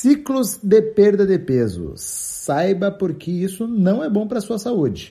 Ciclos de perda de peso. Saiba porque isso não é bom para sua saúde.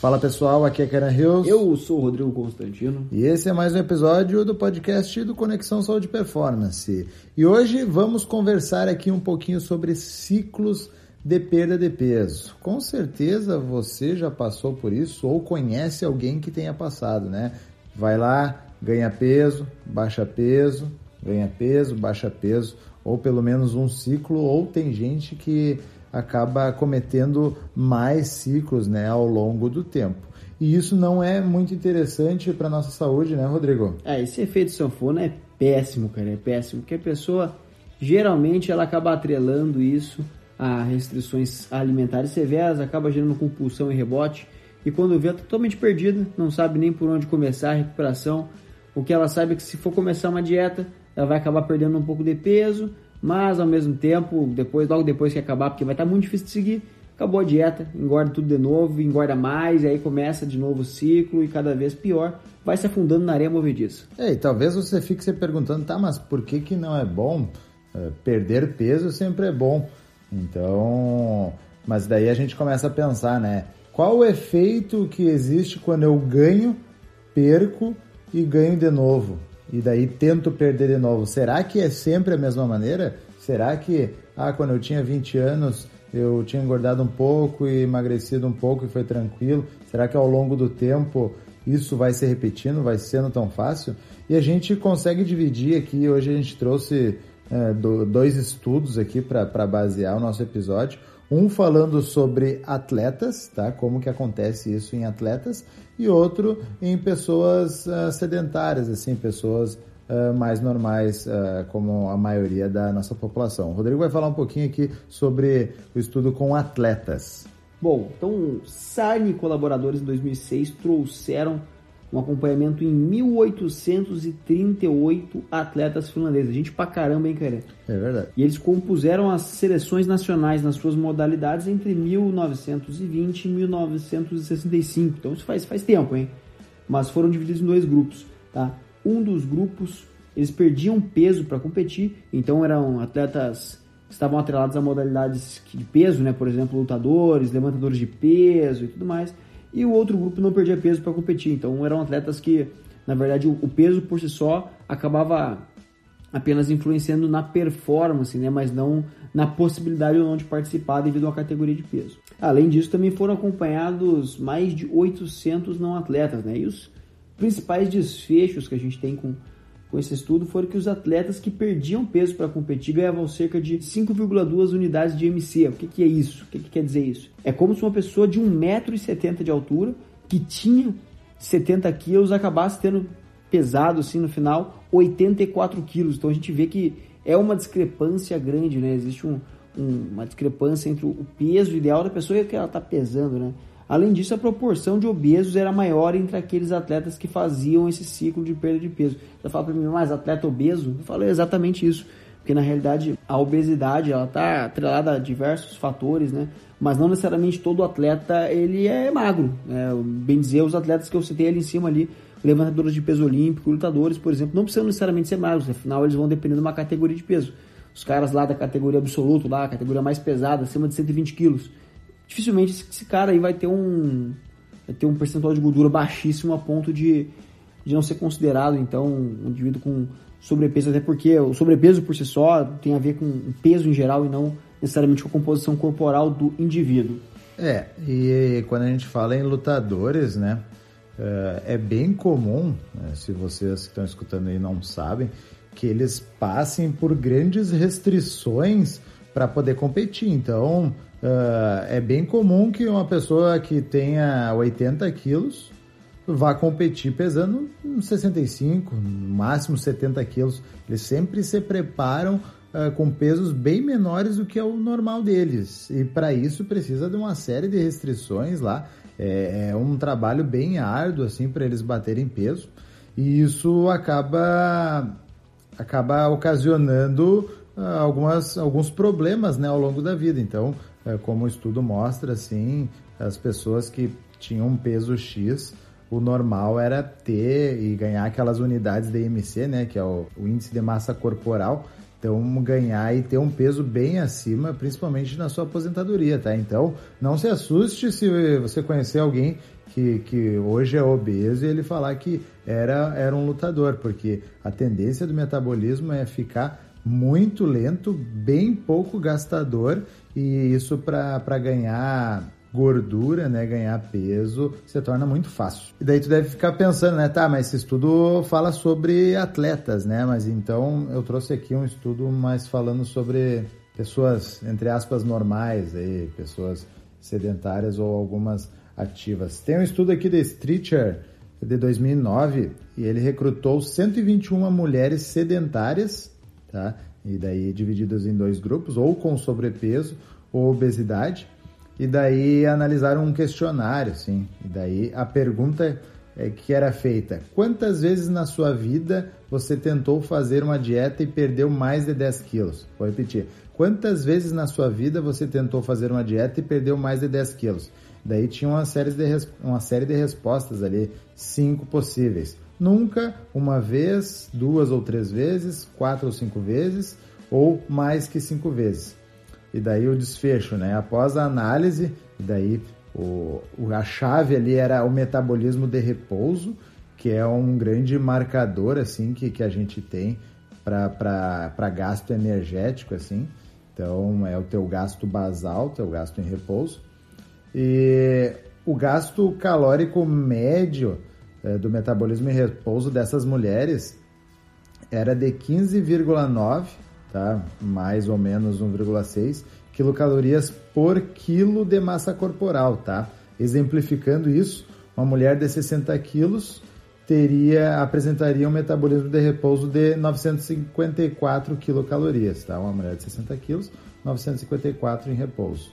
Fala pessoal, aqui é Karen Hills. Eu sou o Rodrigo Constantino. E esse é mais um episódio do podcast do Conexão Saúde Performance. E hoje vamos conversar aqui um pouquinho sobre ciclos de perda de peso. Com certeza você já passou por isso ou conhece alguém que tenha passado, né? Vai lá, ganha peso, baixa peso, ganha peso, baixa peso, ou pelo menos um ciclo, ou tem gente que acaba cometendo mais ciclos né, ao longo do tempo. E isso não é muito interessante para nossa saúde, né, Rodrigo? É, esse efeito sanfona é péssimo, cara, é péssimo, porque a pessoa geralmente ela acaba atrelando isso a restrições alimentares severas, acaba gerando compulsão e rebote, e quando vê, é totalmente perdida, não sabe nem por onde começar a recuperação. O que ela sabe é que se for começar uma dieta, ela vai acabar perdendo um pouco de peso, mas ao mesmo tempo, depois, logo depois que acabar, porque vai estar muito difícil de seguir, acabou a dieta, engorda tudo de novo, engorda mais, e aí começa de novo o ciclo e cada vez pior, vai se afundando na areia movediça. É, e talvez você fique se perguntando, tá, mas por que que não é bom? É, perder peso sempre é bom. Então, mas daí a gente começa a pensar, né? Qual o efeito que existe quando eu ganho, perco e ganho de novo? e daí tento perder de novo. Será que é sempre a mesma maneira? Será que, ah, quando eu tinha 20 anos eu tinha engordado um pouco e emagrecido um pouco e foi tranquilo? Será que ao longo do tempo isso vai se repetindo, vai sendo tão fácil? E a gente consegue dividir aqui, hoje a gente trouxe é, dois estudos aqui para basear o nosso episódio. Um falando sobre atletas, tá? Como que acontece isso em atletas, e outro em pessoas uh, sedentárias, assim, pessoas uh, mais normais, uh, como a maioria da nossa população. O Rodrigo vai falar um pouquinho aqui sobre o estudo com atletas. Bom, então Sarni e colaboradores em 2006 trouxeram um acompanhamento em 1838 atletas finlandeses. A gente pra caramba, hein, cara? É verdade. E eles compuseram as seleções nacionais nas suas modalidades entre 1920 e 1965. Então isso faz, faz tempo, hein? Mas foram divididos em dois grupos, tá? Um dos grupos, eles perdiam peso para competir, então eram atletas que estavam atrelados a modalidades de peso, né? Por exemplo, lutadores, levantadores de peso e tudo mais e o outro grupo não perdia peso para competir. Então eram atletas que, na verdade, o, peso por si só acabava apenas influenciando na performance, né, mas não na possibilidade ou não de participar devido à categoria de peso. Além disso, também foram acompanhados mais de 800 não atletas, né, e os principais desfechos que a gente tem com com esse estudo foram que os atletas que perdiam peso para competir ganhavam cerca de 5,2 unidades de MC. O que, que é isso? O que, que quer dizer isso? É como se uma pessoa de 1,70m de altura, que tinha 70 quilos, acabasse tendo pesado assim no final 84 quilos. Então a gente vê que é uma discrepância grande, né? Existe um, um, uma discrepância entre o peso ideal da pessoa e o que ela está pesando, né? Além disso, a proporção de obesos era maior entre aqueles atletas que faziam esse ciclo de perda de peso. Você fala para mim, mas atleta obeso? Eu falo exatamente isso, porque na realidade a obesidade ela está atrelada a diversos fatores, né? Mas não necessariamente todo atleta ele é magro. Né? Bem dizer, os atletas que eu citei ali em cima ali, levantadores de peso olímpico, lutadores, por exemplo, não precisam necessariamente ser magros. Afinal, eles vão depender de uma categoria de peso. Os caras lá da categoria absoluta, lá, a categoria mais pesada, acima de 120 quilos dificilmente esse cara aí vai ter um vai ter um percentual de gordura baixíssimo a ponto de, de não ser considerado então um indivíduo com sobrepeso, até porque o sobrepeso por si só tem a ver com peso em geral e não necessariamente com a composição corporal do indivíduo. É, e quando a gente fala em lutadores, né, é, é bem comum, né, se vocês que estão escutando aí não sabem, que eles passem por grandes restrições para poder competir. Então, Uh, é bem comum que uma pessoa que tenha 80 quilos vá competir pesando 65, no máximo 70 quilos. Eles sempre se preparam uh, com pesos bem menores do que é o normal deles. E para isso precisa de uma série de restrições lá. É, é um trabalho bem árduo assim para eles baterem peso. E isso acaba acaba ocasionando algumas, alguns problemas né, ao longo da vida. Então, é, como o estudo mostra, assim, as pessoas que tinham um peso X, o normal era ter e ganhar aquelas unidades de IMC, né, que é o, o índice de massa corporal, então, ganhar e ter um peso bem acima, principalmente na sua aposentadoria, tá? Então, não se assuste se você conhecer alguém que, que hoje é obeso e ele falar que era, era um lutador, porque a tendência do metabolismo é ficar muito lento, bem pouco gastador, e isso para ganhar gordura, né, ganhar peso, se torna muito fácil. E daí tu deve ficar pensando, né, tá, mas esse estudo fala sobre atletas, né, mas então eu trouxe aqui um estudo mais falando sobre pessoas, entre aspas, normais, aí, pessoas sedentárias ou algumas ativas. Tem um estudo aqui da Stritcher de 2009 e ele recrutou 121 mulheres sedentárias, tá? E daí divididas em dois grupos, ou com sobrepeso ou obesidade, e daí analisaram um questionário, assim. E daí a pergunta é, que era feita: quantas vezes na sua vida você tentou fazer uma dieta e perdeu mais de 10 quilos? Vou repetir. Quantas vezes na sua vida você tentou fazer uma dieta e perdeu mais de 10 quilos? Daí tinha uma série de, uma série de respostas ali, cinco possíveis. Nunca, uma vez, duas ou três vezes, quatro ou cinco vezes, ou mais que cinco vezes e daí o desfecho, né? Após a análise, daí o, a chave ali era o metabolismo de repouso, que é um grande marcador assim que, que a gente tem para gasto energético assim. Então é o teu gasto basal, teu gasto em repouso. E o gasto calórico médio do metabolismo em repouso dessas mulheres era de 15,9 tá? mais ou menos 1,6 quilocalorias por quilo de massa corporal. Tá? Exemplificando isso, uma mulher de 60 quilos teria apresentaria um metabolismo de repouso de 954 quilocalorias, tá? Uma mulher de 60 quilos, 954 em repouso.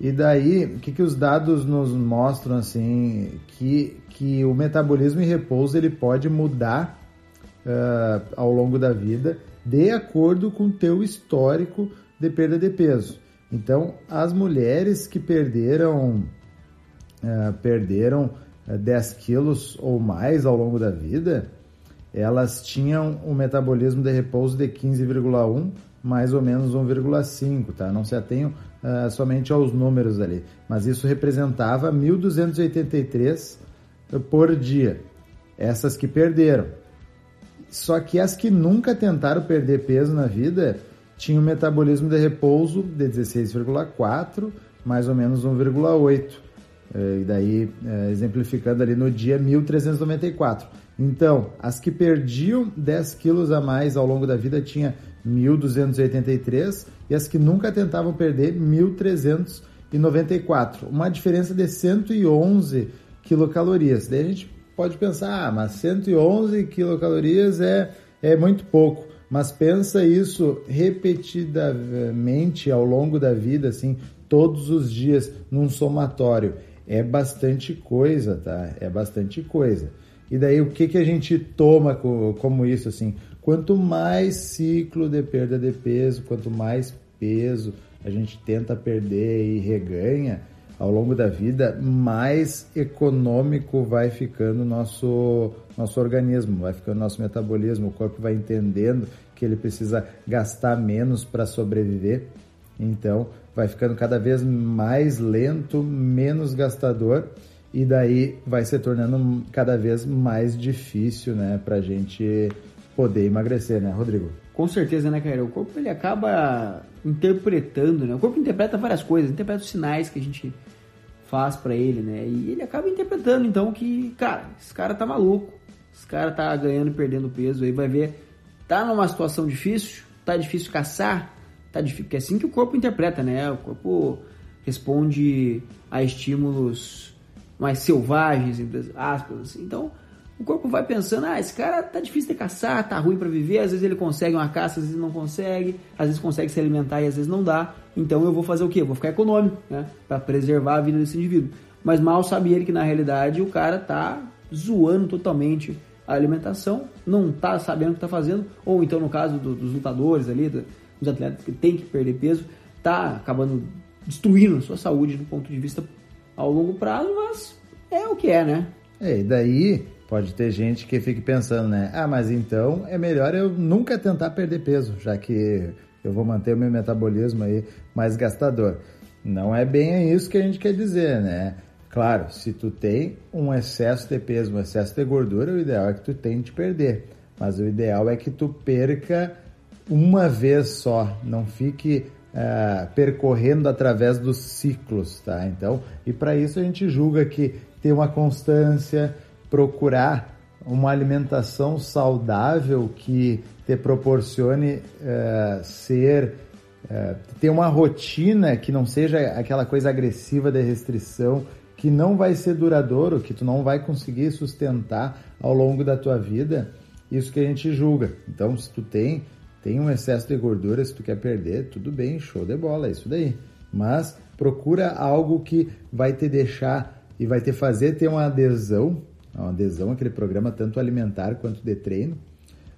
E daí, o que, que os dados nos mostram assim que, que o metabolismo em repouso ele pode mudar uh, ao longo da vida de acordo com o teu histórico de perda de peso. Então, as mulheres que perderam uh, perderam 10 quilos ou mais ao longo da vida, elas tinham um metabolismo de repouso de 15,1, mais ou menos 1,5, tá? Não se atenham uh, somente aos números ali, mas isso representava 1.283 por dia. Essas que perderam. Só que as que nunca tentaram perder peso na vida tinham um metabolismo de repouso de 16,4, mais ou menos 1,8. É, e daí, exemplificando ali no dia 1394. Então, as que perdiam 10 quilos a mais ao longo da vida tinha 1283 e as que nunca tentavam perder 1394. Uma diferença de 111 quilocalorias. Daí a gente pode pensar, ah, mas 111 quilocalorias é, é muito pouco. Mas pensa isso repetidamente ao longo da vida, assim, todos os dias, num somatório. É bastante coisa, tá? É bastante coisa. E daí o que, que a gente toma como isso, assim? Quanto mais ciclo de perda de peso, quanto mais peso a gente tenta perder e reganha, ao longo da vida, mais econômico vai ficando nosso nosso organismo, vai ficando nosso metabolismo, o corpo vai entendendo que ele precisa gastar menos para sobreviver. Então, vai ficando cada vez mais lento, menos gastador e daí vai se tornando cada vez mais difícil, né, para a gente poder emagrecer, né, Rodrigo? Com certeza, né, cara? O corpo ele acaba interpretando, né? O corpo interpreta várias coisas, interpreta os sinais que a gente faz para ele, né? E ele acaba interpretando então que, cara, esse cara tá maluco, esse cara tá ganhando e perdendo peso, aí vai ver, tá numa situação difícil, tá difícil caçar, tá difícil, porque é assim que o corpo interpreta, né? O corpo responde a estímulos mais selvagens, aspas, assim. Então, o corpo vai pensando, ah, esse cara tá difícil de caçar, tá ruim para viver, às vezes ele consegue uma caça, às vezes não consegue, às vezes consegue se alimentar e às vezes não dá. Então eu vou fazer o quê? Eu vou ficar econômico, né, para preservar a vida desse indivíduo. Mas mal sabe ele que na realidade o cara tá zoando totalmente a alimentação, não tá sabendo o que tá fazendo, ou então no caso do, dos lutadores ali, do, dos atletas que tem que perder peso, tá acabando destruindo a sua saúde do ponto de vista ao longo prazo, mas é o que é, né? É, e daí pode ter gente que fique pensando, né? Ah, mas então é melhor eu nunca tentar perder peso, já que eu vou manter o meu metabolismo aí mais gastador. Não é bem isso que a gente quer dizer, né? Claro, se tu tem um excesso de peso, um excesso de gordura, o ideal é que tu tente perder. Mas o ideal é que tu perca uma vez só, não fique uh, percorrendo através dos ciclos, tá? Então, e para isso a gente julga que ter uma constância, procurar uma alimentação saudável que te proporcione uh, ser uh, ter uma rotina que não seja aquela coisa agressiva de restrição que não vai ser duradouro, que tu não vai conseguir sustentar ao longo da tua vida, isso que a gente julga. Então, se tu tem, tem um excesso de gordura, se tu quer perder, tudo bem, show de bola, é isso daí. Mas procura algo que vai te deixar e vai te fazer ter uma adesão, uma adesão àquele programa, tanto alimentar quanto de treino,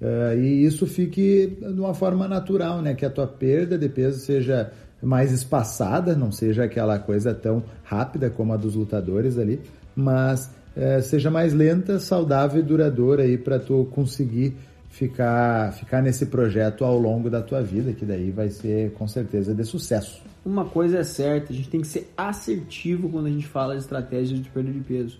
uh, e isso fique de uma forma natural, né? Que a tua perda de peso seja mais espaçada, não seja aquela coisa tão rápida como a dos lutadores ali, mas é, seja mais lenta, saudável e duradoura aí para tu conseguir ficar, ficar nesse projeto ao longo da tua vida, que daí vai ser com certeza de sucesso. Uma coisa é certa, a gente tem que ser assertivo quando a gente fala de estratégias de perda de peso.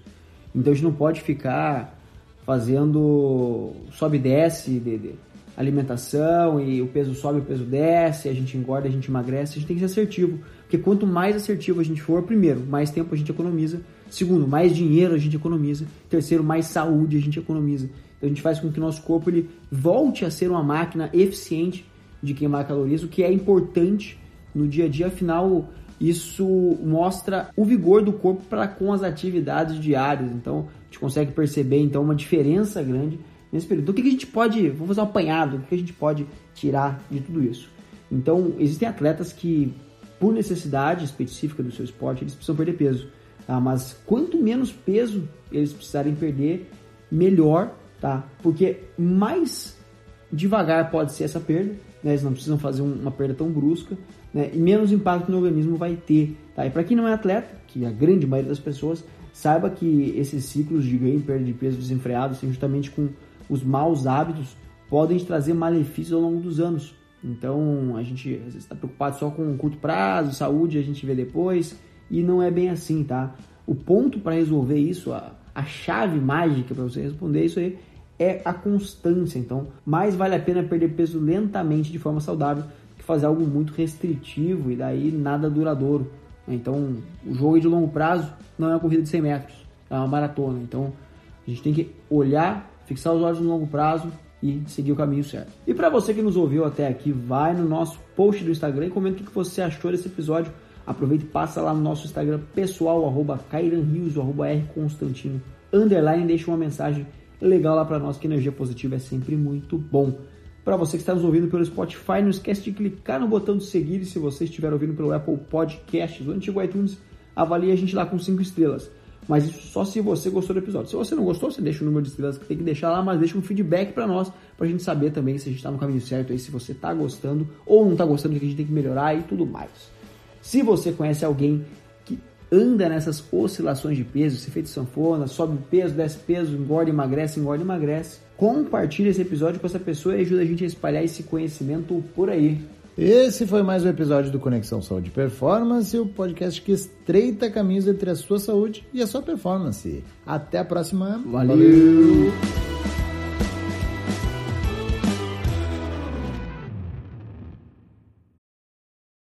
Então a gente não pode ficar fazendo sobe e desce de, de, alimentação e o peso sobe, o peso desce, a gente engorda, a gente emagrece, a gente tem que ser assertivo. Porque quanto mais assertivo a gente for, primeiro, mais tempo a gente economiza. Segundo, mais dinheiro a gente economiza. Terceiro, mais saúde a gente economiza. Então a gente faz com que o nosso corpo ele volte a ser uma máquina eficiente de queimar calorias, o que é importante no dia a dia. Afinal, isso mostra o vigor do corpo para com as atividades diárias. Então a gente consegue perceber então uma diferença grande nesse período. Então, o que, a gente pode, vamos fazer um apanhado, o que a gente pode tirar de tudo isso? Então, existem atletas que, por necessidade específica do seu esporte, eles precisam perder peso. Tá? Mas quanto menos peso eles precisarem perder, melhor, tá? Porque mais devagar pode ser essa perda, né? Eles não precisam fazer uma perda tão brusca, né? E menos impacto no organismo vai ter, tá? E para quem não é atleta, que a grande maioria das pessoas, saiba que esses ciclos de ganho e perda de peso desenfreados têm justamente com os maus hábitos podem trazer malefícios ao longo dos anos. Então a gente está preocupado só com curto prazo, saúde a gente vê depois e não é bem assim, tá? O ponto para resolver isso, a, a chave mágica para você responder isso aí é a constância. Então, mais vale a pena perder peso lentamente de forma saudável que fazer algo muito restritivo e daí nada duradouro. Então, o jogo de longo prazo não é uma corrida de 100 metros, é uma maratona. Então, a gente tem que olhar fixar os olhos no longo prazo e seguir o caminho certo. E para você que nos ouviu até aqui, vai no nosso post do Instagram e comenta o que você achou desse episódio. Aproveita e passa lá no nosso Instagram pessoal, arroba Rios, arroba R Constantino, underline, deixa uma mensagem legal lá para nós, que energia positiva é sempre muito bom. Para você que está nos ouvindo pelo Spotify, não esquece de clicar no botão de seguir e se você estiver ouvindo pelo Apple Podcasts, o antigo iTunes, avalie a gente lá com 5 estrelas. Mas isso só se você gostou do episódio. Se você não gostou, você deixa o número de estrelas que tem que deixar lá, mas deixa um feedback para nós, pra gente saber também se a gente tá no caminho certo aí, se você tá gostando ou não tá gostando, o que a gente tem que melhorar e tudo mais. Se você conhece alguém anda nessas oscilações de peso, se feito sanfona, sobe peso, desce peso, engorda, emagrece, engorda, emagrece, compartilhe esse episódio com essa pessoa e ajuda a gente a espalhar esse conhecimento por aí. Esse foi mais um episódio do Conexão Saúde Performance, o podcast que estreita caminhos entre a sua saúde e a sua performance. Até a próxima. Valeu. Valeu.